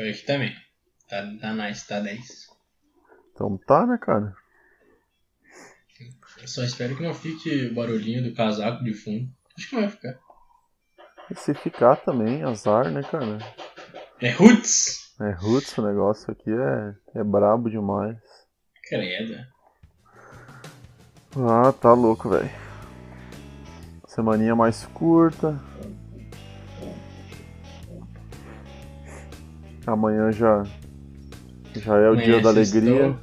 Foi aqui também. Tá, tá nice, tá 10. Então tá, né, cara? Eu só espero que não fique o barulhinho do casaco de fundo. Acho que não vai ficar. E se ficar também, azar, né, cara? É Roots! É roots o negócio aqui, é, é brabo demais. Credo. Ah, tá louco, velho. Semaninha mais curta. Amanhã já já é o Amanhã dia da sextou, alegria.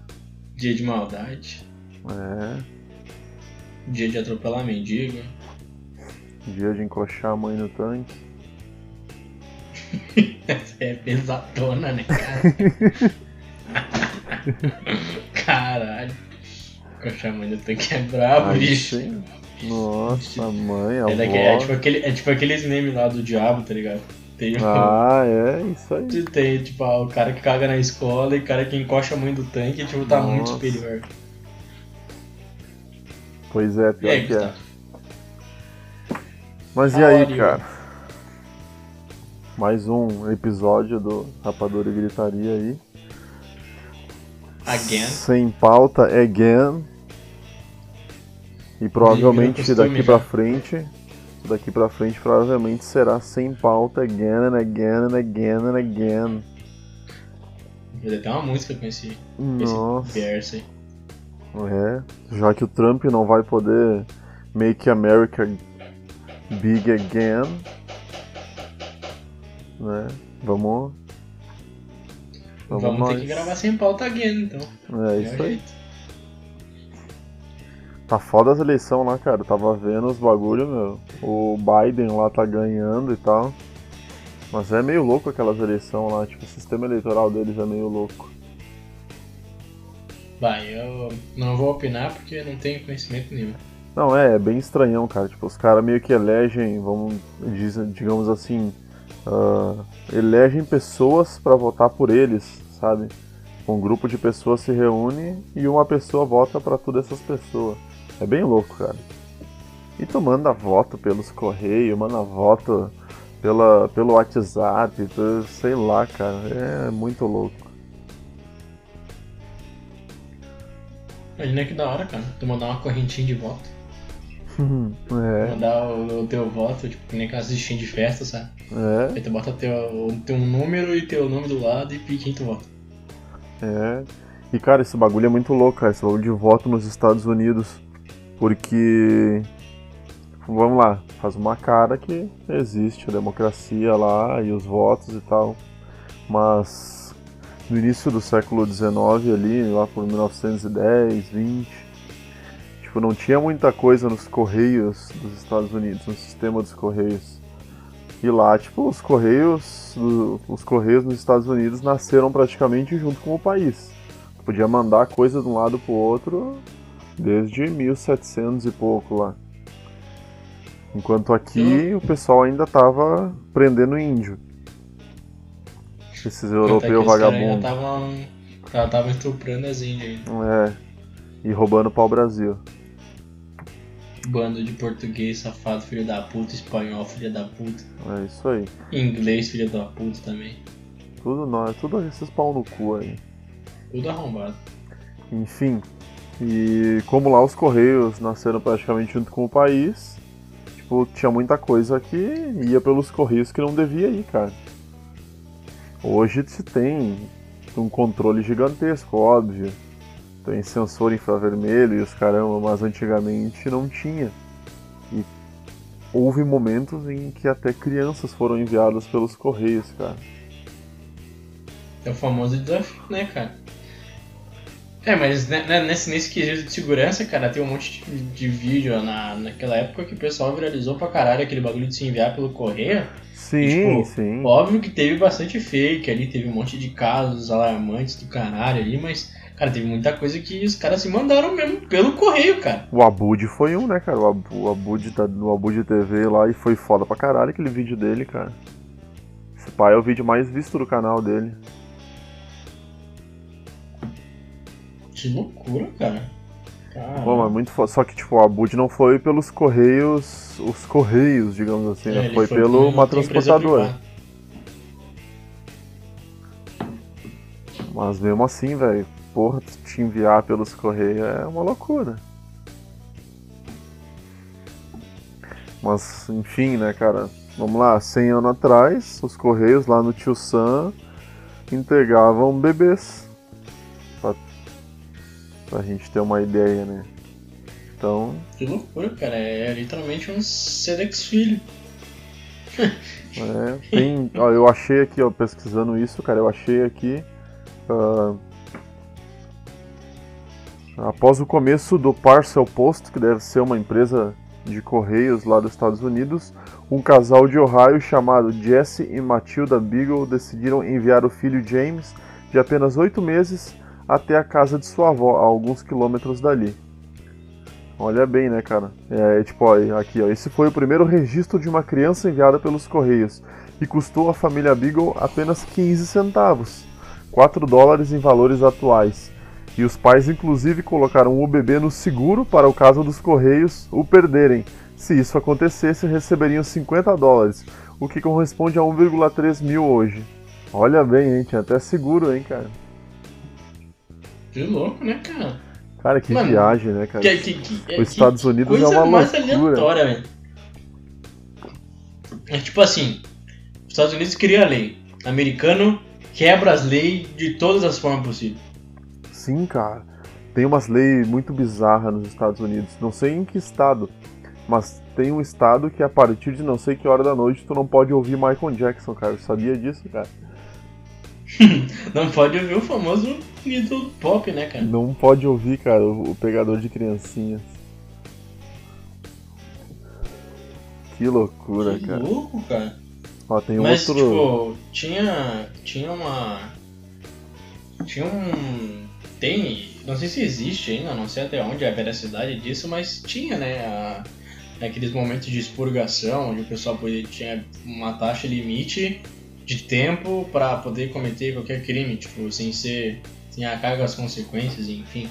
Dia de maldade. É, Dia de atropelar mendigo. dia de encoxar a mãe no tanque. é pesadona, né, cara? Caralho. Coxa mãe do tanque é brabo, Aí bicho. sim. Nossa, mãe, a É, daqui, é, tipo aquele, é tipo aqueles memes lá do diabo, tá ligado? Tem, Ah, é, isso aí. tem tipo, ah, o cara que caga na escola e o cara que encoxa a mãe do tanque, tipo, tá muito Nossa. superior. Pois é, pior aí, que é. Gustavo? Mas e How aí, cara? Mais um episódio do Rapadura e Gritaria aí. Again. Sem pauta, again. E provavelmente costume daqui pra frente, daqui pra frente provavelmente será sem pauta again and again and again and again. Vou até uma música com esse, com esse Nossa, verso aí. é. Já que o Trump não vai poder make America big again, né? Vamos. Vamos, Vamos, ter que gravar sem pauta again, então. É É isso aí. jeito. Tá foda as eleições lá, cara. Eu tava vendo os bagulho, meu. O Biden lá tá ganhando e tal. Mas é meio louco aquelas eleições lá. Tipo, o sistema eleitoral deles é meio louco. Vai, eu não vou opinar porque não tenho conhecimento nenhum. Não, é, é bem estranhão, cara. Tipo, os caras meio que elegem, vamos dizer, digamos assim, ah, elegem pessoas pra votar por eles, sabe? Um grupo de pessoas se reúne e uma pessoa vota pra todas essas pessoas. É bem louco, cara. E tu manda voto pelos correios, manda voto pela, pelo WhatsApp, tu- sei lá, cara. É muito louco. Imagina que da hora, cara. Tu mandar uma correntinha de voto. é, Mandar o, o teu voto, tipo, que nem aquelas listinhas de festa, sabe? é. Aí tu bota teu, o teu número e teu nome do lado e pique quem tu vota. É. E cara, esse bagulho é muito louco, cara, esse bagulho de voto nos Estados Unidos. Porque. Vamos lá, faz uma cara que existe a democracia lá e os votos e tal. Mas no início do século XIX ali, lá por 1910, 20, tipo, não tinha muita coisa nos correios dos Estados Unidos, no sistema dos correios. E lá, tipo, os correios, os correios nos Estados Unidos nasceram praticamente junto com o país. Podia mandar coisa de um lado pro outro desde 1700 e pouco lá. Enquanto aqui o pessoal ainda tava prendendo índio. Esses que europeus ainda vagabundos. tava, tava estuprando as índias ainda. É. E roubando pau Brasil. Bando de português, safado, filho da puta, espanhol, filho da puta. É isso aí. Inglês, filho da puta também. Tudo nós, tudo esses pau no cu aí. Tudo arrombado. Enfim, e como lá os Correios nasceram praticamente junto com o país, tipo, tinha muita coisa que ia pelos Correios que não devia ir, cara. Hoje se tem um controle gigantesco, óbvio. Tem sensor infravermelho e os caramba, mas antigamente não tinha. E houve momentos em que até crianças foram enviadas pelos Correios, cara. É o famoso desafio, né, cara? É, mas né, nesse, nesse quesito de segurança, cara, tem um monte de, de vídeo na, naquela época que o pessoal viralizou pra caralho aquele bagulho de se enviar pelo correio. Sim, E, tipo, sim. Óbvio que teve bastante fake ali, teve um monte de casos alarmantes do caralho ali, mas, cara, teve muita coisa que os caras se mandaram mesmo pelo correio, cara. O Abud foi um, né, cara? O, o Abud tá no Abud TV lá e foi foda pra caralho aquele vídeo dele, cara. Esse pai é o vídeo mais visto do canal dele. Que loucura, cara. Pô, mas muito foda. Só que, tipo, o Abud não foi pelos correios, os correios, digamos assim, É, né? Foi, por pelo uma transportadora. Mas mesmo assim, velho, porra, te enviar pelos correios é uma loucura. Mas, enfim, né, cara? Vamos lá, 100 anos atrás, os correios lá no Tio Sam entregavam bebês. Pra, gente ter uma ideia, né? Então. Que loucura, cara. É literalmente um Sedex filho. é, tem. Ó, eu achei aqui, ó, pesquisando isso, cara, eu achei aqui. Uh, após o começo do Parcel Post, que deve ser uma empresa de correios lá dos Estados Unidos, um casal de Ohio chamado Jesse e Matilda Beagle decidiram enviar o filho James, de apenas oito meses, até a casa de sua avó, a alguns quilômetros dali. Olha bem, né, cara? É, tipo, ó, aqui, ó. Esse foi o primeiro registro de uma criança enviada pelos Correios e custou à família Beagle apenas 15 centavos, 4 dólares em valores atuais. E os pais, inclusive, colocaram o bebê no seguro para o caso dos Correios o perderem. Se isso acontecesse, receberiam 50 dólares, o que corresponde a 1,3 mil hoje. Olha bem, hein? Tinha até seguro, hein, cara? Que louco, né, cara? Cara, que Mano, viagem, né, cara? Que, que, que, Os Estados Unidos é uma mais loucura. velho. É tipo assim, os Estados Unidos cria a lei. Americano quebra as leis de todas as formas possíveis. Sim, cara. Tem umas leis muito bizarras nos Estados Unidos. Não sei em que estado, mas tem um estado que a partir de não sei que hora da noite tu não pode ouvir Michael Jackson, cara. Eu sabia disso, cara. não pode ouvir o famoso ídolo pop, né, cara? Não pode ouvir, cara, o, pegador de criancinhas. Que loucura, que cara. Que louco, cara. Ó, tem Mas, outro... tipo, tinha. Tinha uma. Tinha um. Tem. Não sei se existe ainda, não sei até onde é a veracidade disso, mas tinha, né? A, aqueles momentos de expurgação, onde o pessoal podia, tinha uma taxa limite de tempo para poder cometer qualquer crime, tipo, sem ser. sem arcar as consequências, enfim.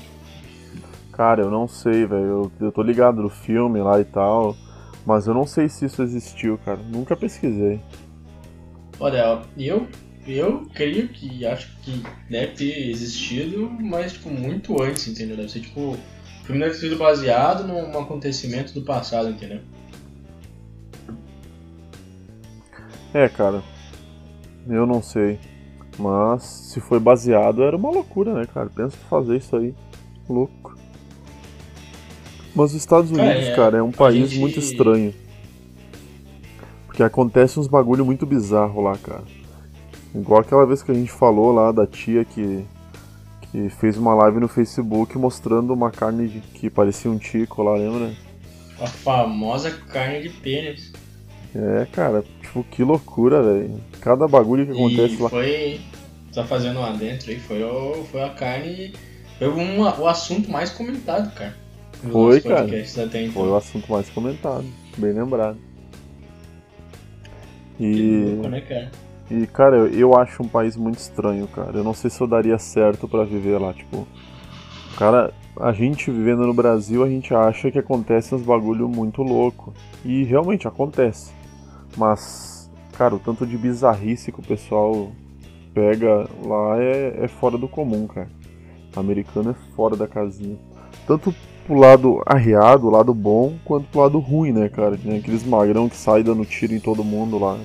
Cara, eu não sei, velho. Eu, eu tô ligado no filme lá e tal, mas eu não sei se isso existiu, cara. Nunca pesquisei. Olha, eu eu creio que acho que deve ter existido, mas tipo, muito antes, entendeu? Deve ser tipo. O filme deve ter sido baseado num acontecimento do passado, entendeu? É, cara. Eu não sei. Mas se foi baseado, era uma loucura, né, cara? Pensa em fazer isso aí. Louco. Mas os Estados Unidos, é, é. cara, é um país gente... muito estranho. Porque acontece uns bagulho muito bizarro lá, cara. Igual aquela vez que a gente falou lá da tia que, que fez uma live no Facebook mostrando uma carne de, que parecia um tico lá, lembra? A famosa carne de pênis. É, cara, tipo, que loucura, velho. Cada bagulho que acontece e lá. Foi. Tá fazendo lá dentro aí, foi, o, foi a carne. Foi um, o assunto mais comentado, cara. Foi, cara. Até, então. Foi o assunto mais comentado, bem lembrado. E. Louco, né, cara? E, cara, eu, eu acho um país muito estranho, cara. Eu não sei se eu daria certo para viver lá, tipo. Cara, a gente vivendo no Brasil, a gente acha que acontece uns bagulho muito louco. E realmente acontece. Mas, cara, o tanto de bizarrice que o pessoal pega lá é, é fora do comum, cara. O americano é fora da casinha. Tanto pro lado arriado, lado bom, quanto pro lado ruim, né, cara? Tem aqueles magrão que saem dando tiro em todo mundo lá.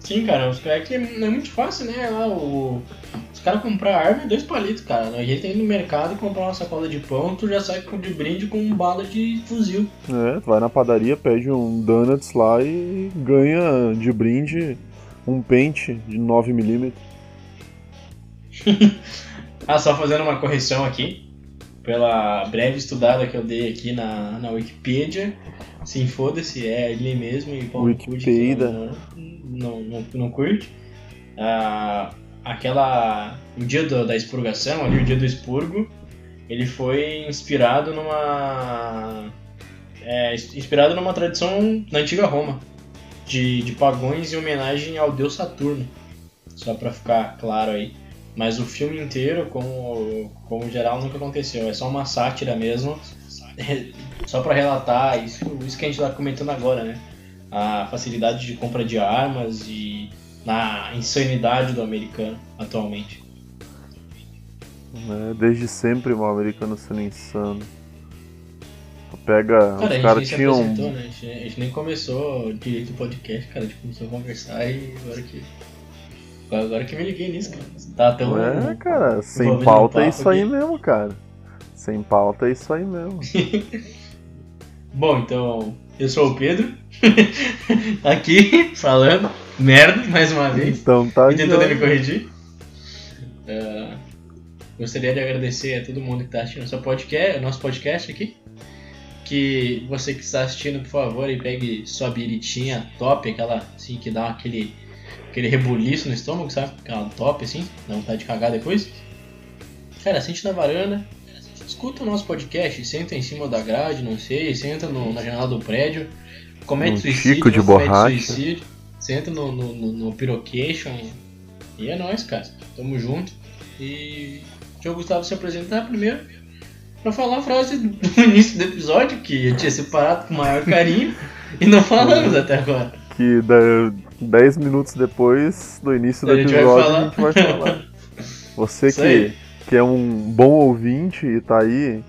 Sim, cara, é que é muito fácil, né? Lá, o, os caras comprar arma é dois palitos, cara. A gente tem no mercado e comprar uma sacola de pão, tu já sai de brinde com bala de fuzil. É, tu vai na padaria, pede um donuts lá e ganha de brinde um pente de 9mm. ah, só fazendo uma correção aqui. Pela breve estudada que eu dei aqui na, na Wikipedia. Sim, foda-se, é ele mesmo e Wikipedia não, não, não curte. Ah, aquela. O dia do, da expurgação, ali, o dia do expurgo, ele foi inspirado numa. É, inspirado numa tradição da antiga Roma, de, de pagões em homenagem ao deus Saturno. Só pra ficar claro aí. Mas o filme inteiro, como, como geral, nunca aconteceu. É só uma sátira mesmo. Só para relatar isso, isso que a gente tá comentando agora, né? a facilidade de compra de armas e na insanidade do americano atualmente. É, desde sempre o americano sendo insano. Pega, Cara, os caras tinham. apresentou, né? A gente, a gente nem começou direito o podcast, cara. A gente começou a conversar e agora que. Agora que me liguei nisso, cara. Tá tão. É, cara, sem pauta é isso aí aqui. mesmo, cara. Sem pauta é isso aí mesmo. Bom, então, eu sou o Pedro. Aqui, falando merda mais uma vez. Então tá. e tentando me corrigir. Ah, gostaria de agradecer a todo mundo que está assistindo nosso podcast, nosso podcast aqui. Que você que está assistindo, por favor, e pegue sua biritinha top, aquela assim que dá aquele, aquele rebuliço no estômago, sabe? Aquela top assim, dá vontade de cagar depois. Cara, sente na varanda, escuta o nosso podcast, senta em cima da grade, não sei, senta no- na janela do prédio, comete Um suicídio, de borracha. suicídio, senta no, no, no, no Pirocation e é nóis, cara. Tamo junto. E deixa o Gustavo se apresentar primeiro pra falar a frase do início do episódio, que eu tinha separado com o maior carinho e não falamos até agora. Que da- 10 minutos depois do início do A episódio a gente vai falar. Você que, que é um bom ouvinte e tá aí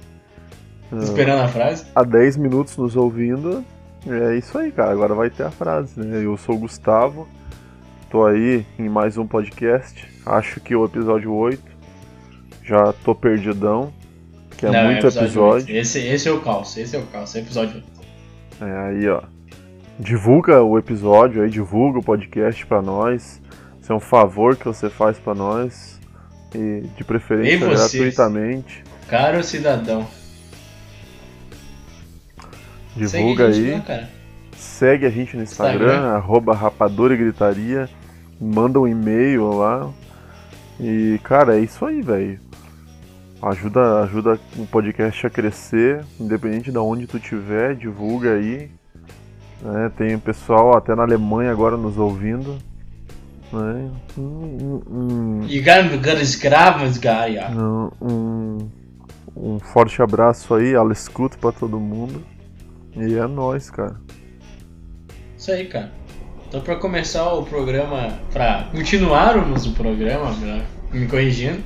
Esperando a frase. há 10 minutos nos ouvindo, é isso aí, cara. Agora vai ter a frase, né? Eu sou o Gustavo, tô aí em mais um podcast. Acho que o episódio 8. Já tô perdidão, que é Não, muito episódio episódio. oito. Esse, esse é o caos, esse é o caos, é o episódio oito. É, aí, ó. Divulga o episódio aí, divulga o podcast pra nós. Isso é um favor que você faz pra nós. E de preferência gratuitamente. Caro cidadão. Divulga Segue gente aí. cara. Segue a gente no Instagram, Instagram. arroba rapadura e gritaria. Manda um e-mail lá. E, cara, é isso aí, velho. Ajuda, ajuda o podcast a crescer, independente de onde tu tiver, divulga aí. né? tem o pessoal até na Alemanha agora nos ouvindo. Né? Um, um- um, um, um forte abraço aí, ela escuta pra todo mundo. E é nóis, cara. Isso aí, cara. Então, pra começar o programa, pra continuarmos o programa, né, me corrigindo,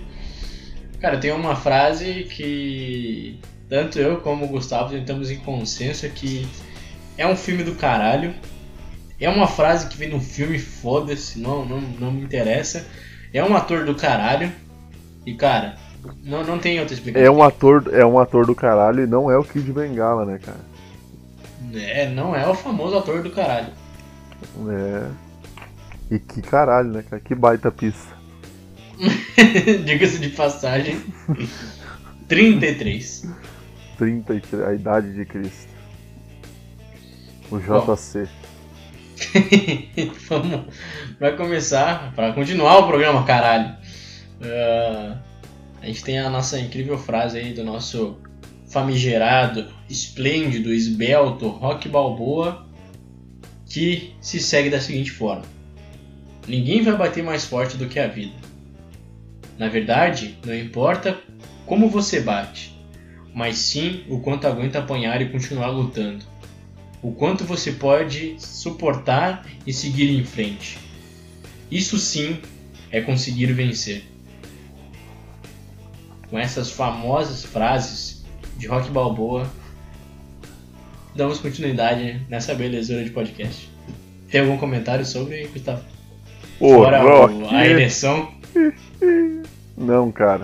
cara, tem uma frase que tanto eu como o Gustavo tentamos em consenso que é um filme do caralho. É uma frase que vem num filme, foda-se, não, não, não me interessa. É um ator do caralho. E, cara, não, não tem outra explicação. É um ator, é um ator do caralho e não é o Kid Bengala, né, cara? É, não é o famoso ator do caralho. É. E que caralho, né, cara? Que baita pista. Diga-se de passagem. 33. 33, a idade de Cristo. O JC. Vamos. Vai começar, para continuar o programa, caralho. Ah, a gente tem a nossa incrível frase aí do nosso famigerado, esplêndido, esbelto Rock Balboa, que se segue da seguinte forma: Ninguém vai bater mais forte do que a vida. Na verdade, não importa como você bate, mas sim o quanto aguenta apanhar e continuar lutando. O quanto você pode suportar e seguir em frente. Isso sim é conseguir vencer. Com essas famosas frases de Rock Balboa, damos continuidade nessa belezura de podcast. Tem algum comentário sobre, Gustavo? Ô, Fora o- Rock. a ereção. Não, cara.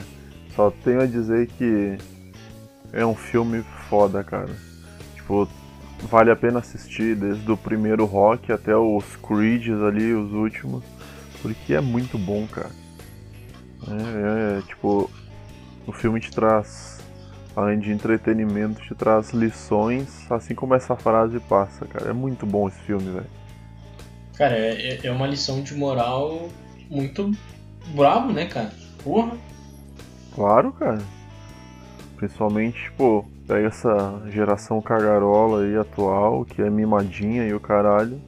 Só tenho a dizer que é um filme foda, cara. Tipo, vale a pena assistir desde o primeiro Rock até os Creeds ali, os últimos. Porque é muito bom, cara. É, é, tipo, o filme te traz, além de entretenimento, te traz lições, assim como essa frase passa, cara. É muito bom esse filme, velho. Cara, é, é uma lição de moral muito brabo, né, cara? Porra. Claro, cara. Principalmente, tipo, pega essa geração cagarola aí atual, que é mimadinha e o caralho.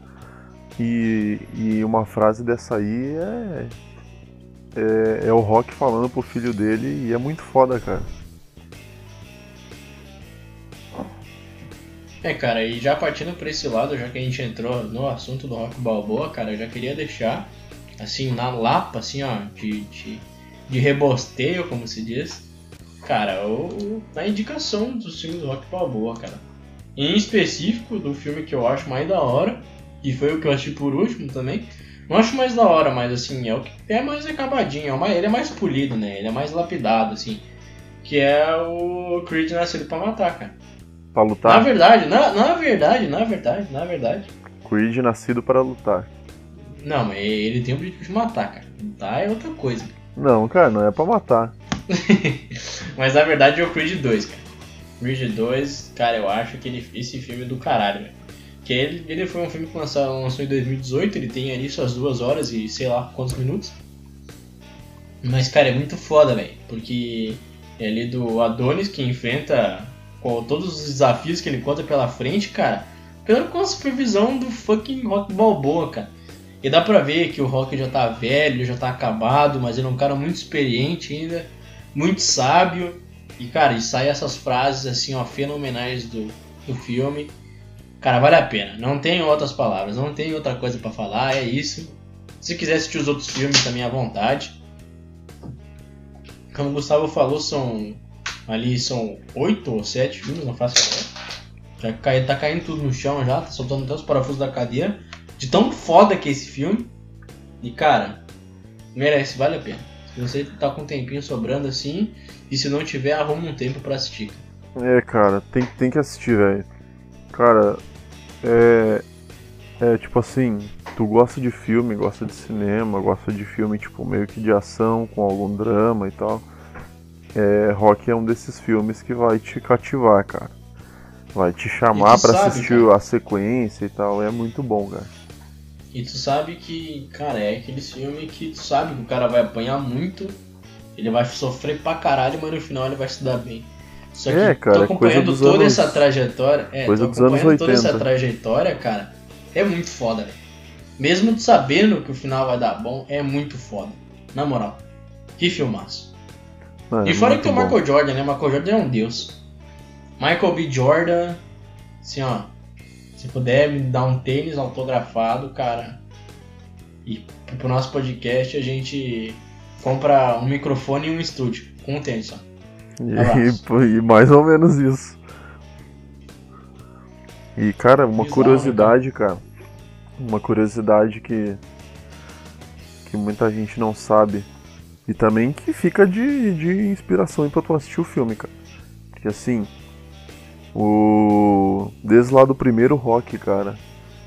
E, e uma frase dessa aí é, é. É o Rock falando pro filho dele e é muito foda, cara. É, cara, e já partindo pra esse lado, já que a gente entrou no assunto do Rock Balboa, cara, eu já queria deixar assim, na lapa, assim, ó, de, de, de rebosteio, como se diz, cara, o, a indicação dos filmes do Rock Balboa, cara. Em específico, do filme que eu acho mais da hora, e foi o que eu assisti por último também, não acho mais da hora, mas assim, é o que é mais acabadinho, é mais, ele é mais polido, né? Ele é mais lapidado, assim. Que é o Creed nascido pra matar, cara. Pra lutar? Na verdade, na, na verdade, na verdade, na verdade. Creed nascido para lutar. Não, mas ele tem o objetivo de matar, cara. Lutar é outra coisa. Não, cara, não é pra matar. mas na verdade é o Creed 2, cara. Creed 2, cara, eu acho que ele, esse filme é do caralho, velho. Que ele, ele foi um filme que lançou, lançou em 2018, ele tem ali suas duas horas e sei lá quantos minutos. Mas, cara, é muito foda, velho. Porque é ali do Adonis que enfrenta com todos os desafios que ele conta pela frente, cara. Pela com a supervisão do fucking Rock Balboa, cara. E dá pra ver que o Rock já tá velho, já tá acabado, mas ele é um cara muito experiente ainda, muito sábio. E, cara, e sai essas frases assim, ó, fenomenais do, do filme. Cara, vale a pena. Não tem outras palavras, não tem outra coisa para falar, é isso. Se quiser assistir os outros filmes também à vontade. Como o Gustavo falou, são. Ali são oito ou sete filmes, não faço ideia. Já cai, tá caindo tudo no chão já, tá soltando até os parafusos da cadeira. De tão foda que é esse filme. E cara, merece, vale a pena. Se você tá com um tempinho sobrando assim, e se não tiver, arruma um tempo para assistir. É, cara, tem, tem que assistir, velho. Cara, é. É tipo assim, tu gosta de filme, gosta de cinema, gosta de filme tipo meio que de ação, com algum drama e tal. É, Rock é um desses filmes que vai te cativar, cara. Vai te chamar para assistir cara. a sequência e tal. É muito bom, cara. E tu sabe que, cara, é aquele filme que tu sabe que o cara vai apanhar muito, ele vai sofrer pra caralho, mas no final ele vai se dar bem. Só que é, cara, tô acompanhando toda anos... essa trajetória. É, coisa tô acompanhando toda essa trajetória, cara. É muito foda, velho. Mesmo sabendo que o final vai dar bom, é muito foda. Na moral. Que filmaço. Mano, e fora que tem o Michael Jordan, né? Michael Jordan é um deus. Michael B. Jordan, assim, ó. Se puder me dar um tênis autografado, cara. E pro nosso podcast a gente compra um microfone e um estúdio. Com um tênis só. E, e, mais ou menos isso. E, cara, uma Bizarro, curiosidade, cara. Uma curiosidade que. que muita gente não sabe. E também que fica de, de inspiração pra tu assistir o filme, cara. Que assim. O. Desde lá do primeiro rock, cara.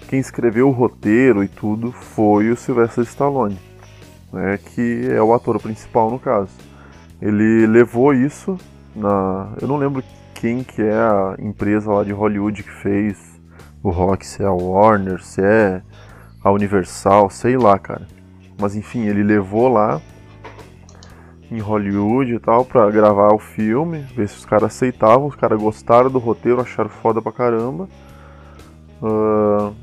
Quem escreveu o roteiro e tudo foi o Sylvester Stallone. Né, que é o ator principal no caso. Ele levou isso na. Eu não lembro quem que é a empresa lá de Hollywood que fez o rock, se é a Warner, se é a Universal, sei lá, cara. Mas enfim, ele levou lá em Hollywood e tal pra gravar o filme, ver se os caras aceitavam, os caras gostaram do roteiro, acharam foda pra caramba. Uh,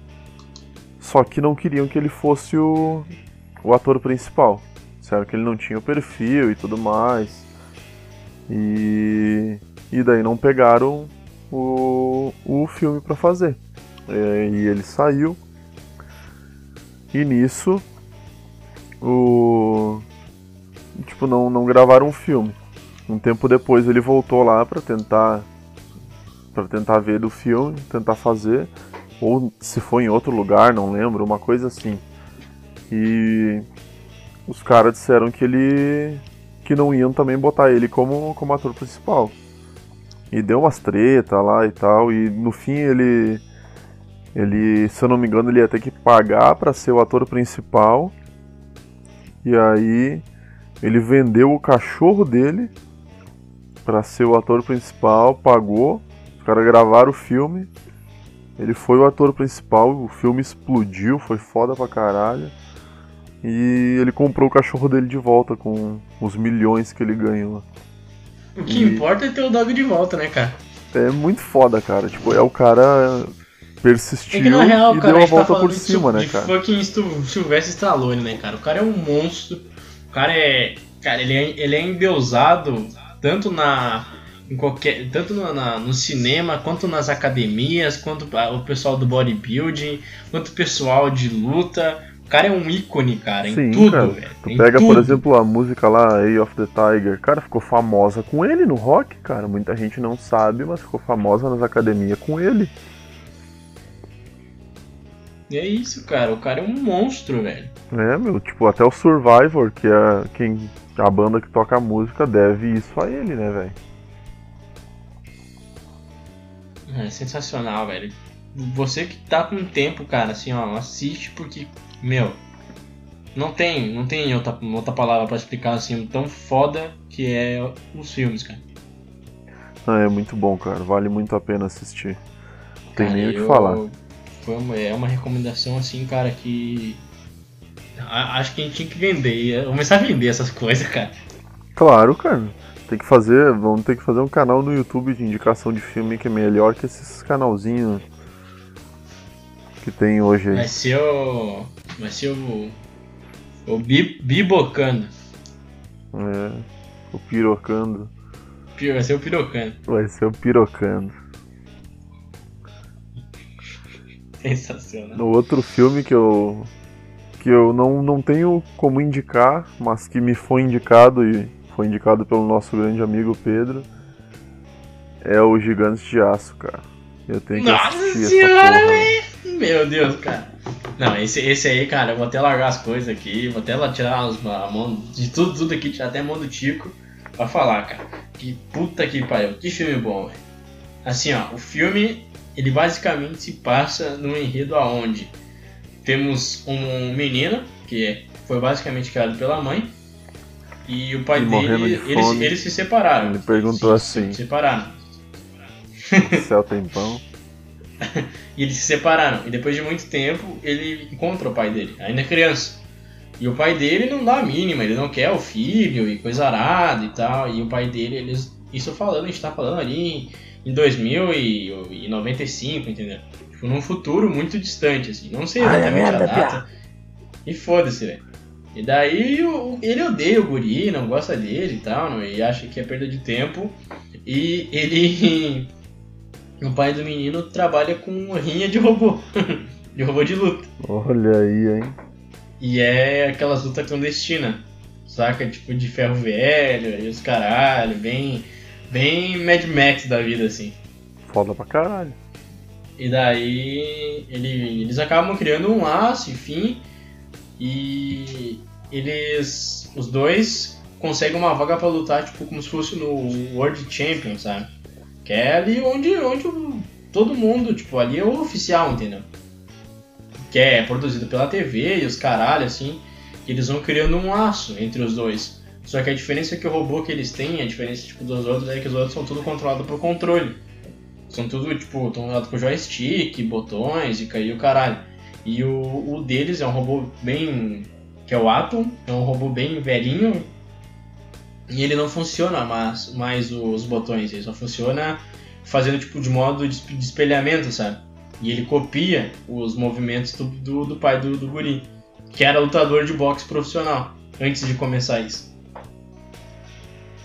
só que não queriam que ele fosse o, o ator principal. Disseram que ele não tinha o perfil e tudo mais. E, e daí não pegaram o, o filme para fazer. E, e ele saiu. E nisso o tipo não, não gravaram um filme. Um tempo depois ele voltou lá para tentar para tentar ver do filme, tentar fazer ou se foi em outro lugar, não lembro, uma coisa assim. E os caras disseram que ele que não iam também botar ele como, como ator principal. E deu umas treta lá e tal, e no fim ele ele, se eu não me engano, ele ia ter que pagar para ser o ator principal. E aí ele vendeu o cachorro dele para ser o ator principal, pagou. Os caras gravaram o filme. Ele foi o ator principal, o filme explodiu, foi foda pra caralho. E ele comprou o cachorro dele de volta com os milhões que ele ganhou. O que e... importa é ter o dog de volta, né, cara? É muito foda, cara. Tipo, é o cara persistiu é que, real, e cara, deu a, a volta tá por cima, de, né, cara? De fucking Sylvester Stallone, né, cara? O cara é um monstro. O cara é. Cara, ele é, ele é endeusado tanto na. Em qualquer, tanto no, na, no cinema, quanto nas academias, quanto o pessoal do bodybuilding, quanto o pessoal de luta cara é um ícone, cara, em Sim, tudo, cara. Tu pega, por tudo. exemplo, a música lá, Eye of the Tiger. Cara, ficou famosa com ele no rock, cara. Muita gente não sabe, mas ficou famosa nas academias com ele. E é isso, cara. O cara é um monstro, velho. É, meu, tipo, até o Survivor, que é quem a banda que toca a música, deve isso a ele, né, velho? É sensacional, velho. Você que tá com tempo, cara, assim, ó, assiste porque, meu, não tem, não tem outra, outra palavra pra explicar assim, o tão foda que é os filmes, cara. Ah, é muito bom, cara. Vale muito a pena assistir. Não tem Cara, nem o que eu- falar. Foi uma, é uma recomendação assim, cara, que a- acho que a gente tinha que vender, começar a vender essas coisas, cara. Claro, cara. Tem que fazer, vamos ter que fazer um canal no YouTube de indicação de filme que é melhor que esses canalzinhos que tem hoje aí. Vai ser o vai ser o o bi, bibocando. É, o pirocando. Vai ser o pirocando. Vai ser o pirocando. Sensacional. No outro filme que eu que eu não, não tenho como indicar, mas que me foi indicado e foi indicado pelo nosso grande amigo Pedro, é o Gigantes de Aço, cara. Eu tenho que Nossa assistir senhora, essa porra. Meu Deus, cara. Não, esse, esse aí, cara, eu vou até largar as coisas aqui, vou até tirar as, a mão de tudo, tudo aqui, tirar até a mão do Tico pra falar, cara. Que puta que pariu, que filme bom, velho. Assim, ó, o filme, ele basicamente se passa num enredo aonde temos um menino, que é- foi basicamente criado pela mãe, e o pai E dele, de eles, fome. eles se separaram. Ele perguntou Se- assim. Se separaram. Céu tem pão. E eles se separaram. E depois de muito tempo, ele encontra o pai dele, ainda criança. E o pai dele não dá a mínima, ele não quer o filho e coisa arada e tal. E o pai dele, eles. Isso falando, a gente tá falando ali em 2095, entendeu? Tipo, num futuro muito distante, assim. Não sei Ai, exatamente merda, a data. E foda-se, velho. E daí o- ele odeia o guri, não gosta dele e tal, não, e acha que é perda de tempo. E ele. O pai do menino trabalha com rinha de robô. de robô de luta. Olha aí, hein? E é aquelas lutas clandestinas. Saca? Tipo de ferro velho e os caralho. Bem. Bem Mad Max da vida, assim. Foda pra caralho. E daí ele- eles acabam criando um laço, enfim. E eles. Os dois conseguem uma vaga pra lutar, tipo, como se fosse no World Champion, sabe? Que é ali onde, onde todo mundo, tipo, ali é o oficial, entendeu? Que é produzido pela TV e os caralho, assim. E eles vão criando um laço entre os dois. Só que a diferença é que o robô que eles têm, a diferença tipo, dos outros é que os outros são tudo controlados por controle. São tudo, tipo, controlados por joystick, botões e caiu o caralho. E o, o deles é um robô bem. que é o Atom, é um robô bem velhinho. E ele não funciona mais, mais os botões, ele só funciona fazendo tipo de modo de espelhamento, sabe? E ele copia os movimentos do, do, do pai do, do guri, que era lutador de boxe profissional, antes de começar isso.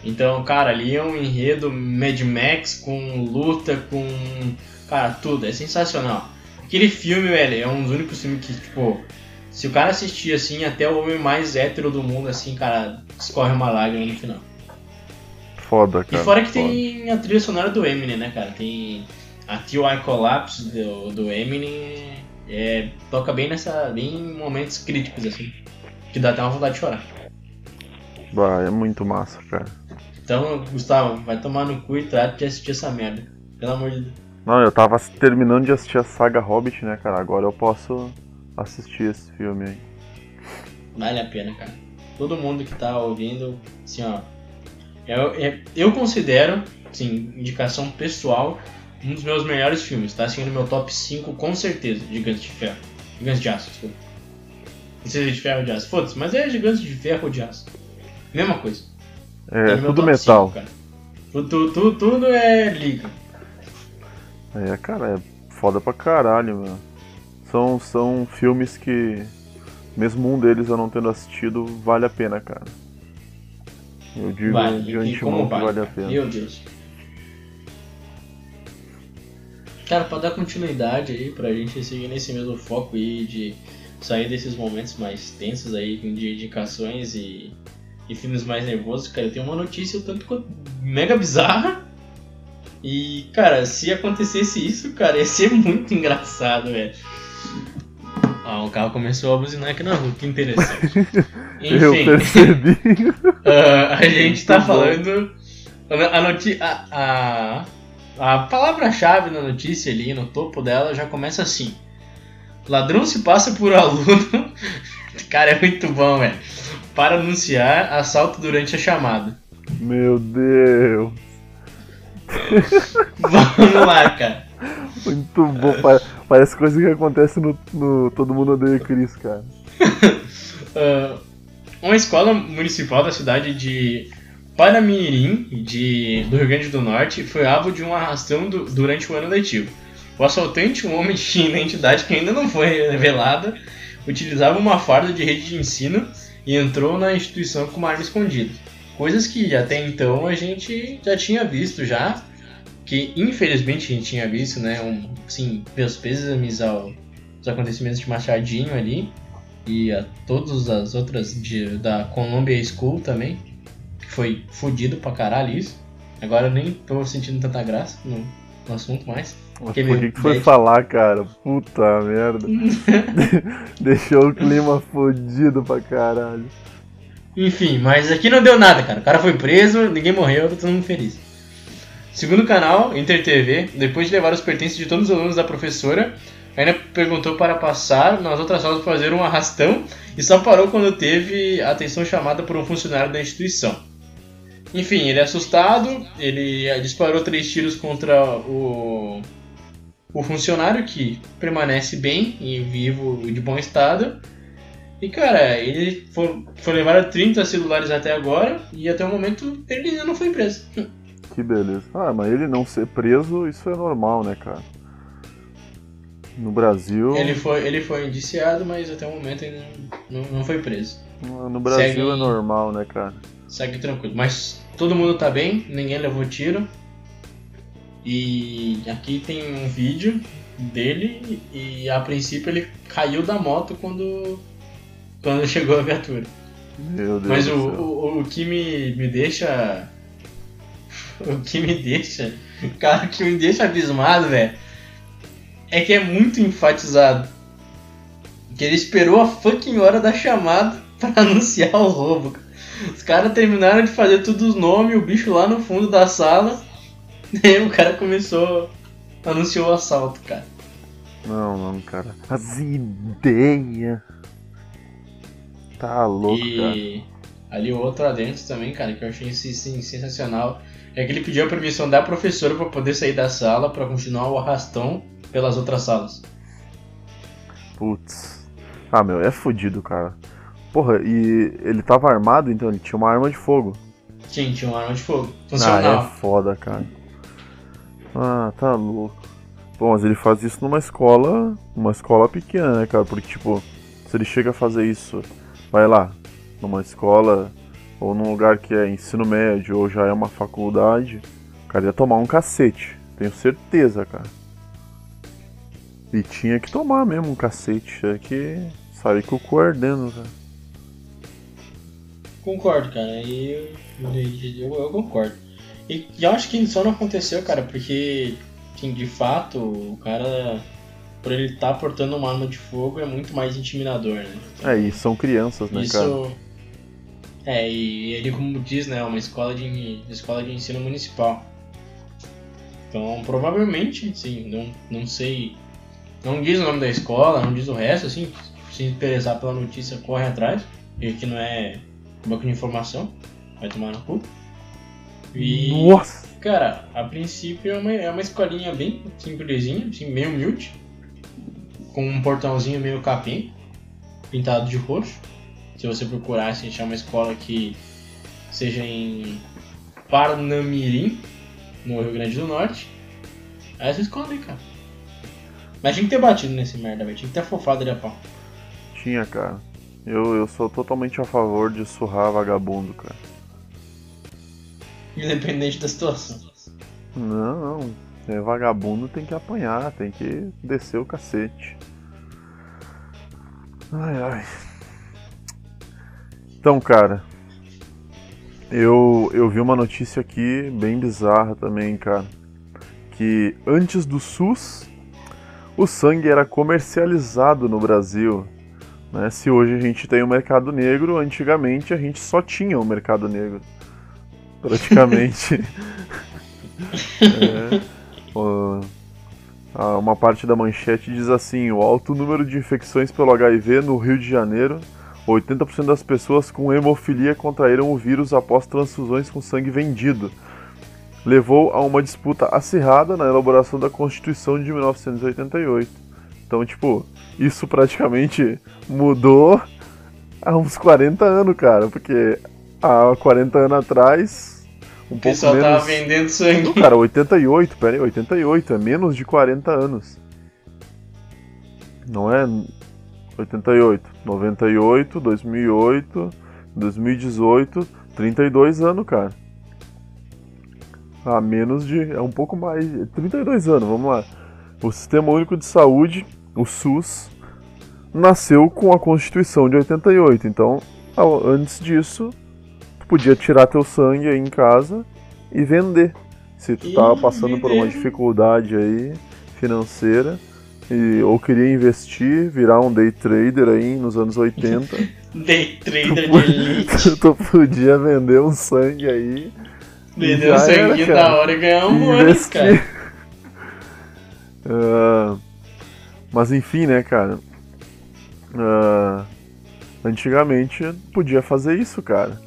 Então, cara, ali é um enredo Mad Max com luta, com. Cara, tudo, é sensacional. Aquele filme, velho, é um dos únicos filmes que, tipo, se o cara assistir assim, até o homem mais hétero do mundo, assim, cara, escorre uma lágrima no final. Foda, E cara. fora que foda. tem a trilha sonora do Eminem, né, cara? Tem a I Collapse do, do Eminem, é, toca bem nessa. bem em momentos críticos, assim, que dá até uma vontade de chorar. Bah, é muito massa, cara. Então, Gustavo, vai tomar no cu e trate de assistir essa merda. Pelo amor de Deus. Não, eu tava terminando de assistir a saga Hobbit, né, cara? Agora eu posso assistir esse filme aí. Vale a pena, cara. Todo mundo que tá ouvindo, assim, ó. Eu, eu, eu considero, assim, indicação pessoal, um dos meus melhores filmes. Tá assim no meu top 5, com certeza. Gigantes de Ferro. Gigantes de Aço, desculpa. Não sei se é de ferro ou de aço. Foda-se, mas é Gigantes de Ferro ou de Aço. Mesma coisa. É, tudo metal. 5, cara. Tudo, tudo, tudo, é liga. É, cara, é foda pra caralho, meu. São, são filmes que, mesmo um deles eu não tendo assistido, vale a pena, cara. Eu digo Vale, de antemão que vale, a pena. Meu Deus. Cara, pra dar continuidade aí, pra gente seguir nesse mesmo foco aí de sair desses momentos mais tensos aí de indicações e, e filmes mais nervosos, cara, eu tenho uma notícia tanto quanto mega bizarra. E, cara, se acontecesse isso, cara, ia ser muito engraçado, velho. Ah, o carro começou a buzinar aqui na rua, que interessante. Enfim, Eu percebi. ah, a gente tá falando. A, noti a, a, a palavra-chave na notícia ali, no topo dela, já começa assim: Ladrão se passa por aluno. Cara, é muito bom, velho. Para anunciar assalto durante a chamada. Meu Deus. Vamos lá, cara. Muito bom. pa- Parece coisa que acontece no, no Todo Mundo Odeia Chris, cara. Ah, uma escola municipal da cidade de Paramirim, de, do Rio Grande do Norte, foi alvo de um arrastão du- durante o ano letivo. O assaltante, um homem de identidade que ainda não foi revelada, utilizava uma farda de rede de ensino e entrou na instituição com uma arma escondida. Coisas que até então a gente já tinha visto já, que infelizmente a gente tinha visto, né? Um, assim, meus pêsames aos acontecimentos de Machadinho ali e a todas as outras de, da Columbia School também, que foi fodido pra caralho isso. Agora nem tô sentindo tanta graça no, no assunto mais. Por que, que foi falar, cara? Puta merda. Deixou o clima fodido pra caralho. Enfim, mas aqui não deu nada, cara. O cara foi preso, ninguém morreu, tá todo mundo feliz. Segundo canal, Inter TV, depois de levar os pertences de todos os alunos da professora, ainda perguntou para passar nas outras salas para fazer um arrastão e só parou quando teve a atenção chamada por um funcionário da instituição. Enfim, ele é assustado, ele disparou três tiros contra o, o funcionário que permanece bem e vivo e de bom estado. E cara, ele foi, foi levado 30 celulares até agora e até o momento ele ainda não foi preso. Que beleza. Ah, mas ele não ser preso, isso é normal, né, cara? No Brasil. Ele foi, ele foi indiciado, mas até o momento ainda não, não, não foi preso. No Brasil Segue- é normal, né, cara? Segue tranquilo. Mas todo mundo tá bem, ninguém levou tiro. E aqui tem um vídeo dele e a princípio ele caiu da moto quando, quando chegou a viatura. Meu Deus Mas do o, céu. o, o que me, me deixa. O que me deixa. Cara, o que me deixa abismado, velho. É que é muito enfatizado. Que ele esperou a fucking hora da chamada pra anunciar o roubo. Os caras terminaram de fazer tudo os nomes, o bicho lá no fundo da sala. E aí o cara começou. Anunciou o assalto, cara. Não, não, cara. As ideias. Tá louco, cara. E ali o outro adentro também, cara, que eu achei assim, sensacional, é que ele pediu a permissão da professora pra poder sair da sala pra continuar o arrastão pelas outras salas. Putz. Ah, meu, é fudido, cara. Porra, e ele tava armado, então ele tinha uma arma de fogo. Sim, tinha uma arma de fogo. Ah, Funcional. é foda, cara. Ah, tá louco. Bom, mas ele faz isso numa escola, uma escola pequena, né, cara? Porque, tipo, se ele chega a fazer isso, vai lá, numa escola ou num lugar que é ensino médio ou já é uma faculdade, o cara ia tomar um cacete. Tenho certeza, cara. E tinha que tomar mesmo um cacete. É que sair com o cu ardendo, cara. Concordo, cara. Eu, eu, eu concordo. E, e eu acho que só não aconteceu, cara, porque, assim, de fato, o cara, por ele estar portando uma arma de fogo, é muito mais intimidador, né? É, e são crianças, né, cara? Isso. É, e ele, como diz, né, é uma escola de, escola de ensino municipal. Então, provavelmente, sim, não, não sei. Não diz o nome da escola, não diz o resto, assim, se interessar pela notícia, corre atrás, e que não é banco de informação, vai tomar no cu. E, Nossa! cara, a princípio é uma, é uma escolinha bem simplesinha, assim, meio humilde, com um portãozinho meio capim, pintado de roxo. Se você procurar, assim, achar uma escola que seja em Parnamirim, no Rio Grande do Norte, é essa escola aí, cara. Mas tinha que ter batido nesse merda, velho. Tinha que ter afofado ele a pau. Tinha, cara. Eu, eu sou totalmente a favor de surrar vagabundo, cara. Independente da situação. Não, não. É vagabundo tem que apanhar, tem que descer o cacete. Ai, ai. Então, cara, eu, eu vi uma notícia aqui bem bizarra também, cara. Que antes do SUS, o sangue era comercializado no Brasil. Né? Se hoje a gente tem o mercado negro, antigamente a gente só tinha o mercado negro. Praticamente. é, uma parte da manchete diz assim: o alto número de infecções pelo HIV no Rio de Janeiro 80% das pessoas com hemofilia contraíram o vírus após transfusões com sangue vendido. Levou a uma disputa acirrada na elaboração da Constituição de 1988. Então, tipo, isso praticamente mudou há uns 40 anos, cara, porque há 40 anos atrás. Um o pessoal menos... tava vendendo sangue. Não, cara, 88, peraí, 88, é menos de 40 anos. Não é 88, 98, 2008, 2018, 32 anos, cara. Ah, menos de. É um pouco mais. 32 anos, vamos lá. O Sistema Único de Saúde, o SUS, nasceu com a Constituição de 88. Então, antes disso, tu podia tirar teu sangue aí em casa e vender. Se tu tava passando por uma dificuldade aí financeira e, ou queria investir, virar um day trader aí nos anos 80. day trader tu, de elite. Tu podia vender um sangue aí. Vender um sangue da hora e ganhar um bônus, cara. Uh, mas enfim, né, cara? Uh, antigamente podia fazer isso, cara.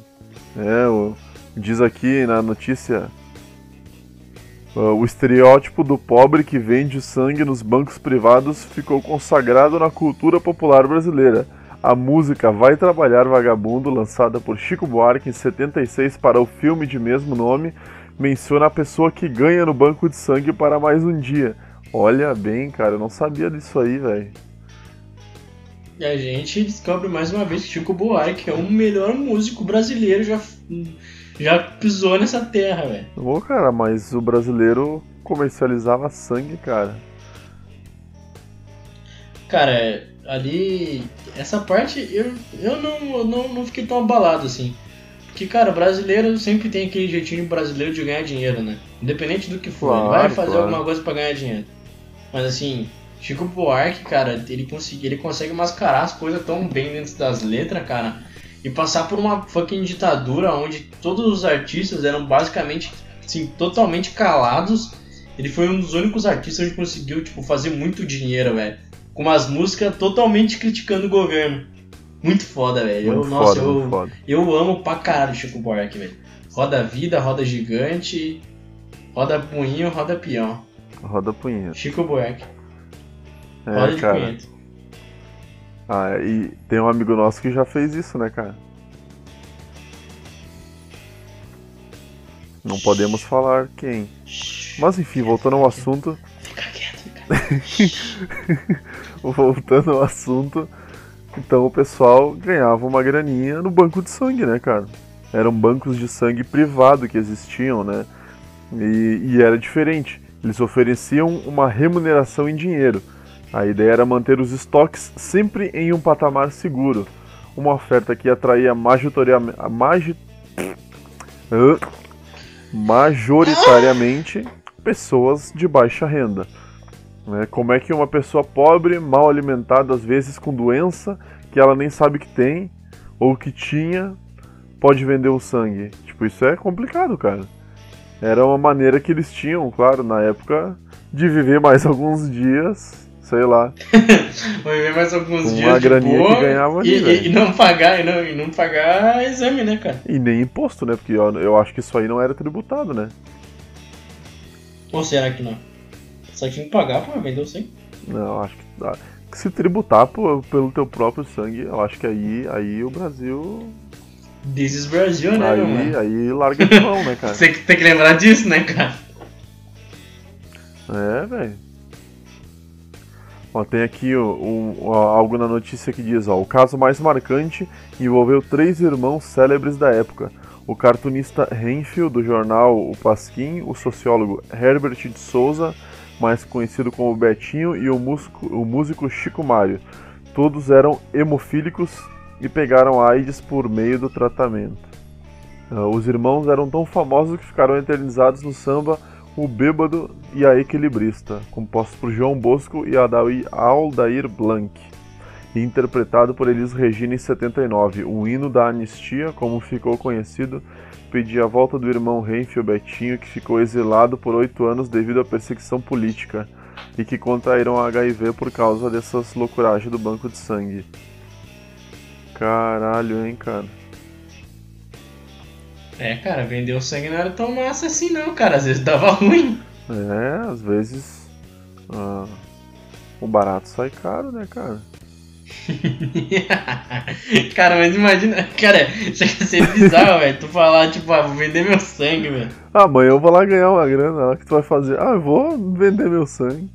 É, diz aqui na notícia Uh, o estereótipo do pobre que vende sangue nos bancos privados ficou consagrado na cultura popular brasileira. A música Vai Trabalhar Vagabundo, lançada por Chico Buarque em 76 para o filme de mesmo nome, menciona a pessoa que ganha no banco de sangue para mais um dia. Olha bem, cara, eu não sabia disso aí, velho. E a gente descobre mais uma vez que Chico Buarque é o melhor músico brasileiro já já pisou nessa terra, velho. Ô, cara, mas o brasileiro comercializava sangue, cara. Cara, ali. Essa parte eu, eu não, não, não fiquei tão abalado assim. Porque, cara, o brasileiro sempre tem aquele jeitinho brasileiro de ganhar dinheiro, né? Independente do que for. Claro, ele vai fazer claro. alguma coisa para ganhar dinheiro. Mas assim, Chico Buarque, cara, ele, consegui, ele consegue mascarar as coisas tão bem dentro das letras, cara e passar por uma fucking ditadura onde todos os artistas eram basicamente assim, totalmente calados. Ele foi um dos únicos artistas que conseguiu tipo, fazer muito dinheiro, velho. Com umas músicas totalmente criticando o governo. Muito foda, velho. Eu, nossa, eu, foda. eu amo pra caralho Chico Buarque, velho. Roda vida, roda gigante, roda punho, roda peão. Roda punho. Chico Buarque. É, roda de cara. punheta. Ah, e tem um amigo nosso que já fez isso, né, cara? Não podemos falar quem. Mas enfim, voltando ao assunto. voltando ao assunto. Então o pessoal ganhava uma graninha no banco de sangue, né, cara? Eram bancos de sangue privado que existiam, né? E, e era diferente. Eles ofereciam uma remuneração em dinheiro a ideia era manter os estoques sempre em um patamar seguro, uma oferta que atraía majoritariamente, pessoas de baixa renda. Né? Como é que uma pessoa pobre, mal alimentada, às vezes com doença que ela nem sabe que tem ou que tinha, pode vender o sangue? Tipo, isso é complicado, cara. Era uma maneira que eles tinham, claro, na época, de viver mais alguns dias sei lá. Vai ver mais alguns com dias uma graninha boa, que ganhava ali, e, e, não pagar, e não, e não pagar exame, né, cara? E nem imposto, né? Porque eu, eu acho que isso aí não era tributado, né? Ou será que não? Só tinha que pagar vender o sangue? Não, acho que, ah, que se tributar por, pelo teu próprio sangue, eu acho que aí, aí o Brasil This is Brasil, né, aí, mano? Aí larga de mão, né, cara? Você tem que lembrar disso, né, cara? É, velho. Ó, tem aqui algo na notícia que diz: ó, o caso mais marcante envolveu três irmãos célebres da época. O cartunista Renfield, do jornal O Pasquim, o sociólogo Herbert de Souza, mais conhecido como Betinho, e o músico, o músico Chico Mário. todos eram hemofílicos e pegaram AIDS por meio do tratamento. Uh, os irmãos eram tão famosos que ficaram eternizados no samba O Bêbado e a Equilibrista, composto por João Bosco e Aldair Blanc, e interpretado por Elis Regina em 79. O hino da anistia, como ficou conhecido, pedia a volta do irmão Renfio Betinho, que ficou exilado por oito anos devido à perseguição política e que contraíram HIV por causa dessas loucuragens do banco de sangue. Caralho, hein, cara. É, cara, vender o sangue não era tão massa assim não, cara. Às vezes dava ruim. É, às vezes. Ah, o barato sai caro, né, cara? cara, mas imagina, cara, chega a ser bizarro, velho. Tu falar, tipo, ah, vou vender meu sangue, velho. Ah, amanhã eu vou lá ganhar uma grana. O que tu vai fazer? Ah, eu vou vender meu sangue.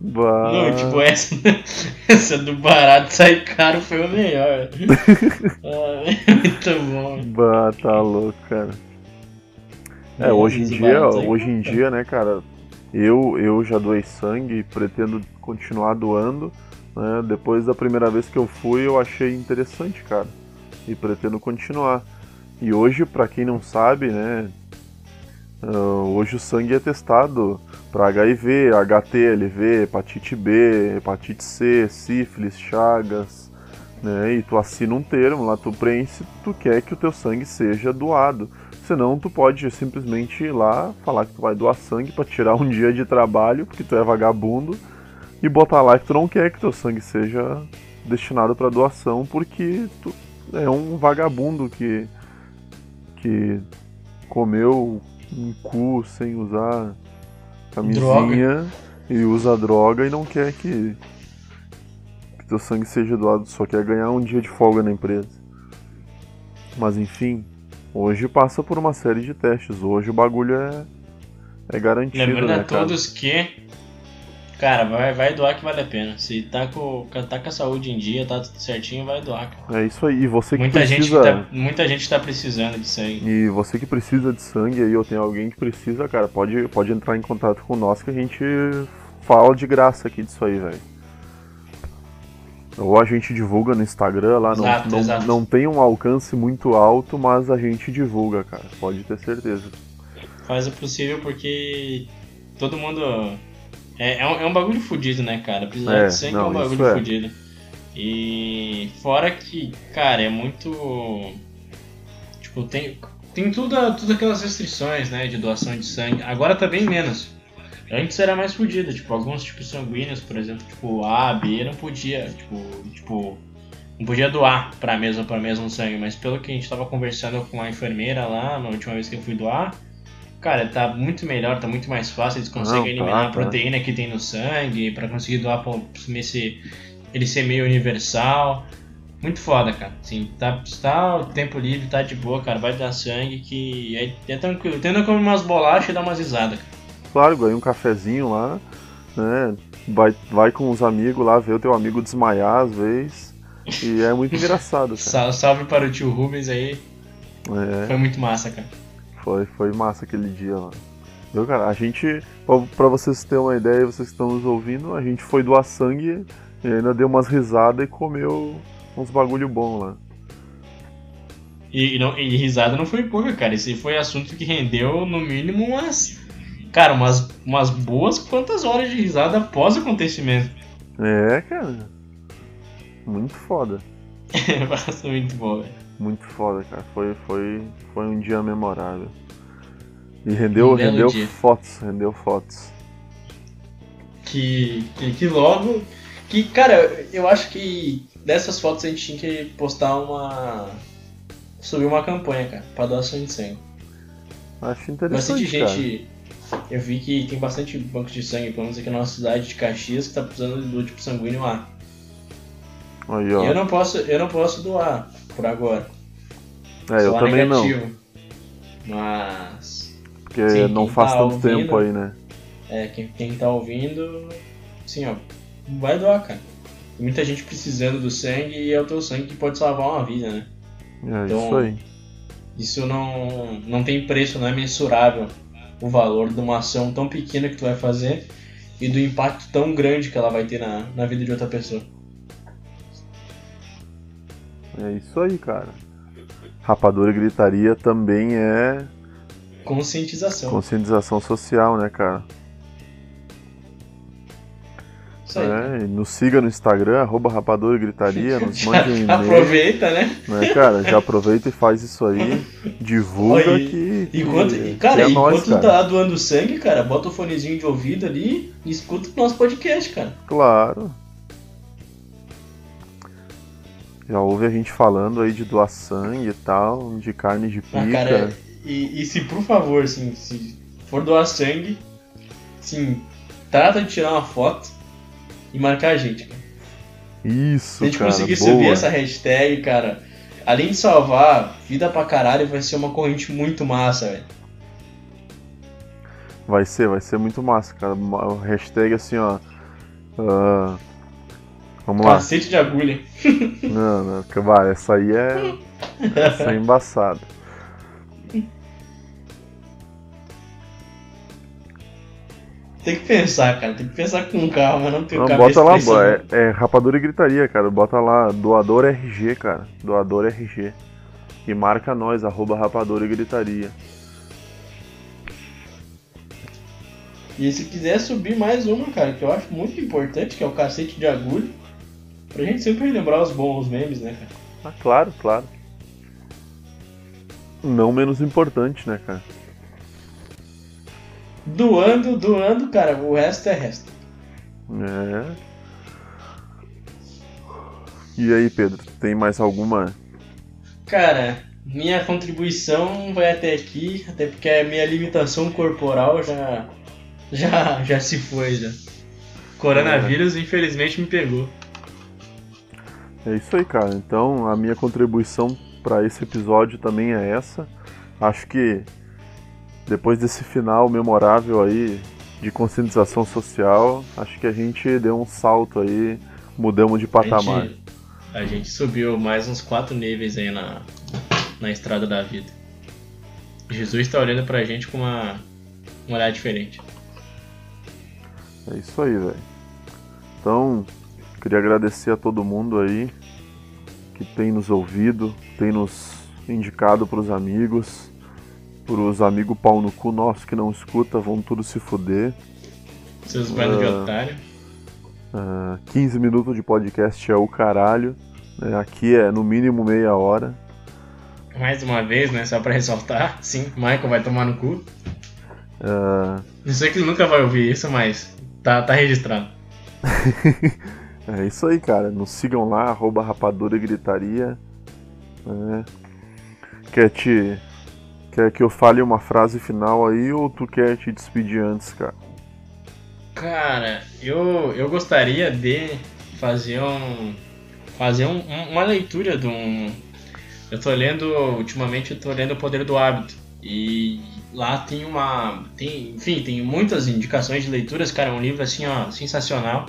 Bah. Não, tipo, essa, essa do barato sai caro foi o melhor. ah, muito bom. Bah, tá louco, cara. É, hoje em dia, hoje em dia, né, cara, eu, eu já doei sangue e pretendo continuar doando. Né? Depois da primeira vez que eu fui, eu achei interessante, cara. E pretendo continuar. E hoje, para quem não sabe, né, Uh, hoje o sangue é testado para HIV, HTLV, hepatite B, hepatite C, sífilis, chagas, né? E tu assina um termo lá, tu preenche, tu quer que o teu sangue seja doado. Senão tu pode simplesmente ir lá, falar que tu vai doar sangue para tirar um dia de trabalho, porque tu é vagabundo, e botar lá que tu não quer que teu sangue seja destinado para doação, porque tu é um vagabundo que que comeu um cu sem usar camisinha droga. e usa droga e não quer que, que teu sangue seja doado, só quer ganhar um dia de folga na empresa. Mas enfim, hoje passa por uma série de testes. Hoje o bagulho é, é garantido. Lembrando né, a todos que Cara, vai, vai doar que vale a pena. Se tá com, tá com a saúde em dia, tá tudo certinho, vai doar, cara. É isso aí. E você que muita precisa... Gente tá, muita gente tá precisando de sangue. E você que precisa de sangue aí, ou tem alguém que precisa, cara, pode, pode entrar em contato com nós que a gente fala de graça aqui disso aí, velho. Ou a gente divulga no Instagram lá, exato, não, não, exato. não tem um alcance muito alto, mas a gente divulga, cara. Pode ter certeza. Faz o possível porque todo mundo é, é, um, é um bagulho fudido, né, cara? Precisar é, de sangue não, é um bagulho é. fudido. E fora que, cara, é muito. Tipo, tem, tem tudo, tudo aquelas restrições, né, de doação de sangue. Agora tá bem menos. Antes era mais fudido, tipo, alguns tipos sanguíneos, por exemplo, tipo A, B, não podia, tipo, tipo, não podia doar pra mesmo, pra mesmo sangue, mas pelo que a gente tava conversando com a enfermeira lá, na última vez que eu fui doar, Cara, tá muito melhor, tá muito mais fácil, eles conseguem Não, eliminar tá, a proteína tá. que tem no sangue para conseguir doar pra esse, ele ser meio universal. Muito foda, cara. Assim, tá, tá o tempo livre, tá de boa, cara. Vai dar sangue que é, é tranquilo. Tenta comer umas bolachas e dar umas risadas, cara. Claro, ganha um cafezinho lá, né? Vai, vai com os amigos lá, ver o teu amigo desmaiar às vezes. E é muito engraçado, cara. Salve para o tio Rubens aí. É. Foi muito massa, cara. Foi, foi massa aquele dia lá. Meu cara, a gente, pra vocês terem uma ideia, vocês que estão nos ouvindo, a gente foi doar sangue e ainda deu umas risadas e comeu uns bagulho bom lá. E, não, e risada não foi pouca, cara. Esse foi assunto que rendeu no mínimo umas. Cara, umas, umas boas quantas horas de risada após o acontecimento. É, cara. Muito foda. É, muito bom, velho muito foda, cara. Foi, foi, foi um dia memorável. E rendeu, um rendeu dia. fotos, rendeu fotos. Que, que, que logo. Que, cara, eu acho que dessas fotos a gente tinha que postar uma. subir uma campanha, cara, pra doação de sangue. Acho interessante. Bastante gente. Eu vi que tem bastante banco de sangue, pelo menos aqui na nossa cidade de Caxias, que tá precisando do tipo sanguíneo lá. Aí, ó. Eu não posso, eu não posso doar por agora. É, eu também negativo. não. Mas. Porque sim, não faz tá tanto ouvindo, tempo aí, né? É, quem, quem tá ouvindo, assim, ó, vai doar, cara. Tem muita gente precisando do sangue e é o teu sangue que pode salvar uma vida, né? É então, isso aí. Isso não, não tem preço, não é mensurável o valor de uma ação tão pequena que tu vai fazer e do impacto tão grande que ela vai ter na, na vida de outra pessoa. É isso aí, cara. Rapadura e gritaria também é Conscientização. conscientização social, né, cara? Isso aí. É, nos siga no Instagram, arroba rapadura e gritaria, nos mande um e-mail. aproveita, né? Né, cara? Já aproveita e faz isso aí. Divulga que, que, Enquanto, que cara, é enquanto nóis, tu cara. tá doando sangue, cara, bota o fonezinho de ouvido ali e escuta o nosso podcast, cara. Claro. Já ouve a gente falando aí de doar sangue e tal, de carne de pica. Ah, cara, e, e se por favor, assim, se for doar sangue, assim, trata de tirar uma foto e marcar a gente, cara. Isso, Se a gente cara, conseguir boa. subir essa hashtag, cara, além de salvar vida pra caralho, vai ser uma corrente muito massa, velho. Vai ser, vai ser muito massa, cara. Hashtag assim, ó. ah, vamos lá. Cacete de agulha. Não, não, vai, essa aí é. Essa é embaçada. Tem que pensar, cara, tem que pensar com calma, não tem Não, cabeça bota lá, é, é rapadura e gritaria, cara. Bota lá, doador RG, cara. Doador RG. E marca nós, arroba rapadura e gritaria. E se quiser subir mais uma, cara, que eu acho muito importante, que é o cacete de agulha, pra gente sempre lembrar os bons memes, né, cara? Ah, claro, claro. Não menos importante, né, cara? Doando, doando, cara, o resto é resto. É. E aí, Pedro, tem mais alguma? Cara, minha contribuição vai até aqui, até porque a minha limitação corporal já já já se foi já. Coronavírus infelizmente me pegou. É isso aí, cara. Então, a minha contribuição para esse episódio também é essa. Acho que depois desse final memorável aí de conscientização social, acho que a gente deu um salto aí, mudamos de A patamar. gente, a gente subiu mais uns quatro níveis aí na, na estrada da vida. Jesus tá olhando pra gente com uma, um olhar diferente. É isso aí, velho. Então, queria agradecer a todo mundo aí que tem nos ouvido, tem nos indicado pros amigos, pros amigos pau no cu nossos que não escuta, vão tudo se fuder. Seus bandos de Ah. otário. Ah, 15 minutos de podcast é o caralho. né? Aqui é no mínimo meia hora. Mais uma vez, né? Só pra ressaltar. Sim, Michael vai tomar no cu. Ah, Eu sei que ele nunca vai ouvir isso, mas tá, tá registrado. é isso aí, cara. Nos sigam lá, arroba rapadura e gritaria. né? Quer te. Quer que eu fale uma frase final aí ou tu quer te despedir antes, cara? Cara, eu, eu gostaria de fazer um. Fazer um- uma leitura de um. Eu tô lendo. Ultimamente eu tô lendo O Poder do Hábito. E lá tem uma. Tem, enfim, tem muitas indicações de leituras, cara. É um livro assim, ó, sensacional.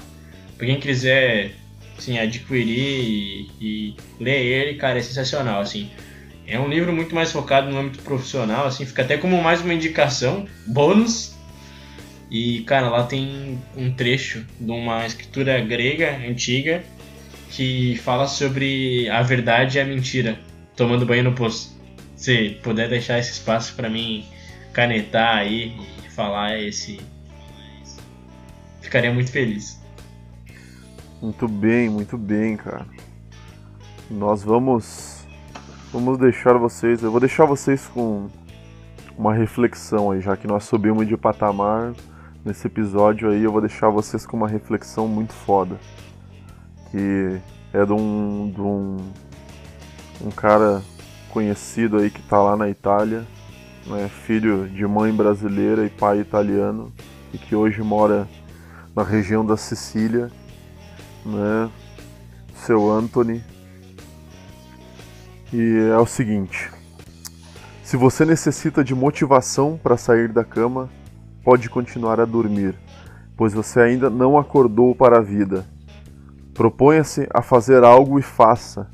Pra quem quiser assim, adquirir e, e ler ele, cara, é sensacional, assim. É um livro muito mais focado no âmbito profissional, assim, fica até como mais uma indicação, bônus. E, cara, lá tem um trecho de uma escritura grega antiga que fala sobre a verdade e a mentira, tomando banho no poço. Se puder deixar esse espaço pra mim canetar aí e falar esse. Ficaria muito feliz. Muito bem, muito bem, cara. Nós vamos vamos deixar vocês, eu vou deixar vocês com uma reflexão aí, já que nós subimos de patamar nesse episódio aí, eu vou deixar vocês com uma reflexão muito foda, que é de um de um, um cara conhecido aí que tá lá na Itália, né, filho de mãe brasileira e pai italiano, e que hoje mora na região da Sicília né? Seu Anthony. E é o seguinte: se você necessita de motivação para sair da cama, pode continuar a dormir, pois você ainda não acordou para a vida. Proponha-se a fazer algo e faça.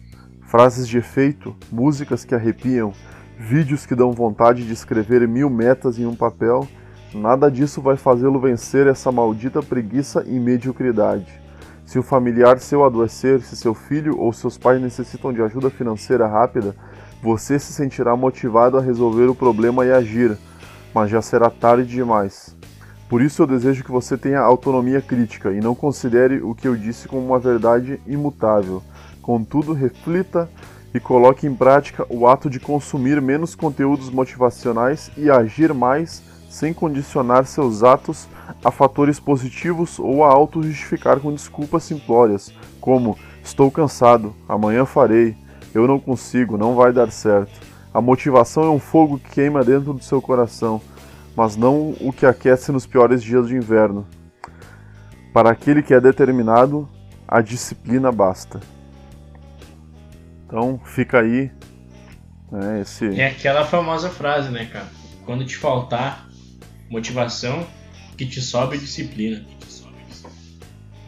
Frases de efeito, músicas que arrepiam, vídeos que dão vontade de escrever mil metas em um papel, nada disso vai fazê-lo vencer essa maldita preguiça e mediocridade. Se o familiar seu adoecer, se seu filho ou seus pais necessitam de ajuda financeira rápida, você se sentirá motivado a resolver o problema e agir, mas já será tarde demais. Por isso eu desejo que você tenha autonomia crítica e não considere o que eu disse como uma verdade imutável. Contudo, reflita e coloque em prática o ato de consumir menos conteúdos motivacionais e agir mais sem condicionar seus atos a fatores positivos ou a auto-justificar com desculpas simplórias, como estou cansado, amanhã farei, eu não consigo, não vai dar certo. A motivação é um fogo que queima dentro do seu coração, mas não o que aquece nos piores dias de inverno. Para aquele que é determinado, a disciplina basta. Então fica aí. Né, esse... É aquela famosa frase, né, cara? Quando te faltar motivação, que te sobe disciplina.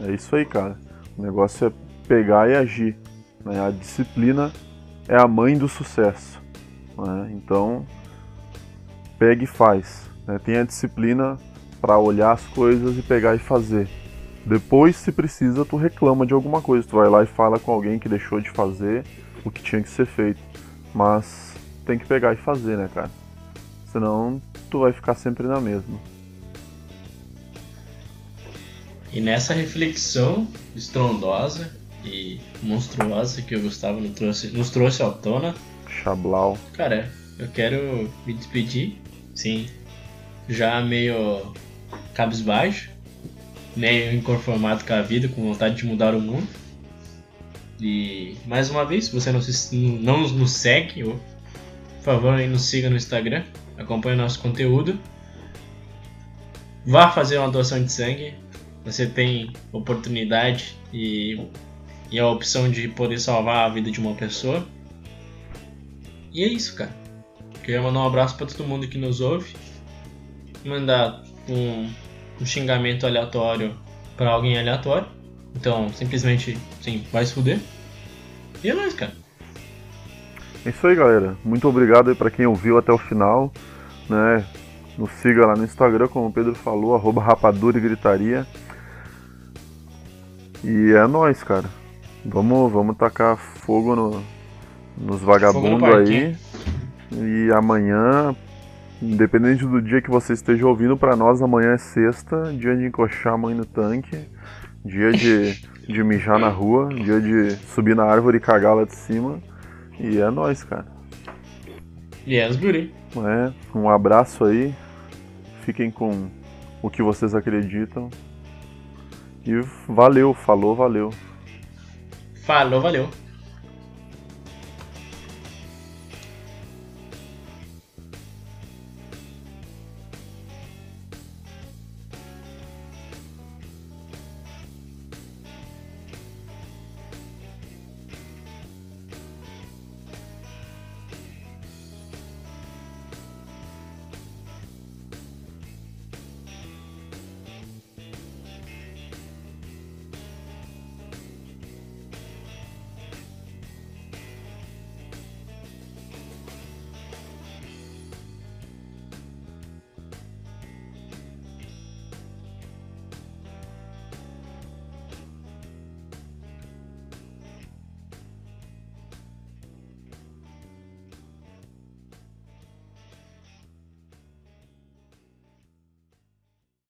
É isso aí, cara. O negócio é pegar e agir. Né? A disciplina é a mãe do sucesso. Né? Então, pegue e faz. Né? Tenha disciplina para olhar as coisas e pegar e fazer. Depois, se precisa, tu reclama de alguma coisa. Tu vai lá e fala com alguém que deixou de fazer o que tinha que ser feito. Mas tem que pegar e fazer, né, cara? Senão tu vai ficar sempre na mesma. E nessa reflexão estrondosa e monstruosa que o Gustavo nos trouxe, nos trouxe à tona. Chablau. Cara, eu quero me despedir, sim, já meio cabisbaixo, meio inconformado com a vida, com vontade de mudar o mundo. E mais uma vez, se você não, se, não nos segue, por favor, aí nos siga no Instagram, acompanhe o nosso conteúdo. Vá fazer uma doação de sangue. Você tem oportunidade e, e a opção de poder salvar a vida de uma pessoa. E é isso, cara. Queria mandar um abraço para todo mundo que nos ouve. Mandar um, um xingamento aleatório para alguém aleatório. Então, simplesmente, sim, vai se fuder. E é nóis, cara. É isso aí, galera. Muito obrigado aí pra quem ouviu até o final. Né? Nos siga lá no Instagram, como o Pedro falou, arroba rapadura e gritaria. E é nóis, cara. Vamos, vamos tacar fogo no, nos vagabundos aí. E amanhã, independente do dia que você esteja ouvindo, para nós amanhã é sexta, dia de encoxar a mãe no tanque, dia de, de mijar na rua, dia de subir na árvore e cagar lá de cima. E é nóis, cara. Yes, buddy. É, um abraço aí. Fiquem com o que vocês acreditam. E valeu, falou, valeu. Falou, valeu.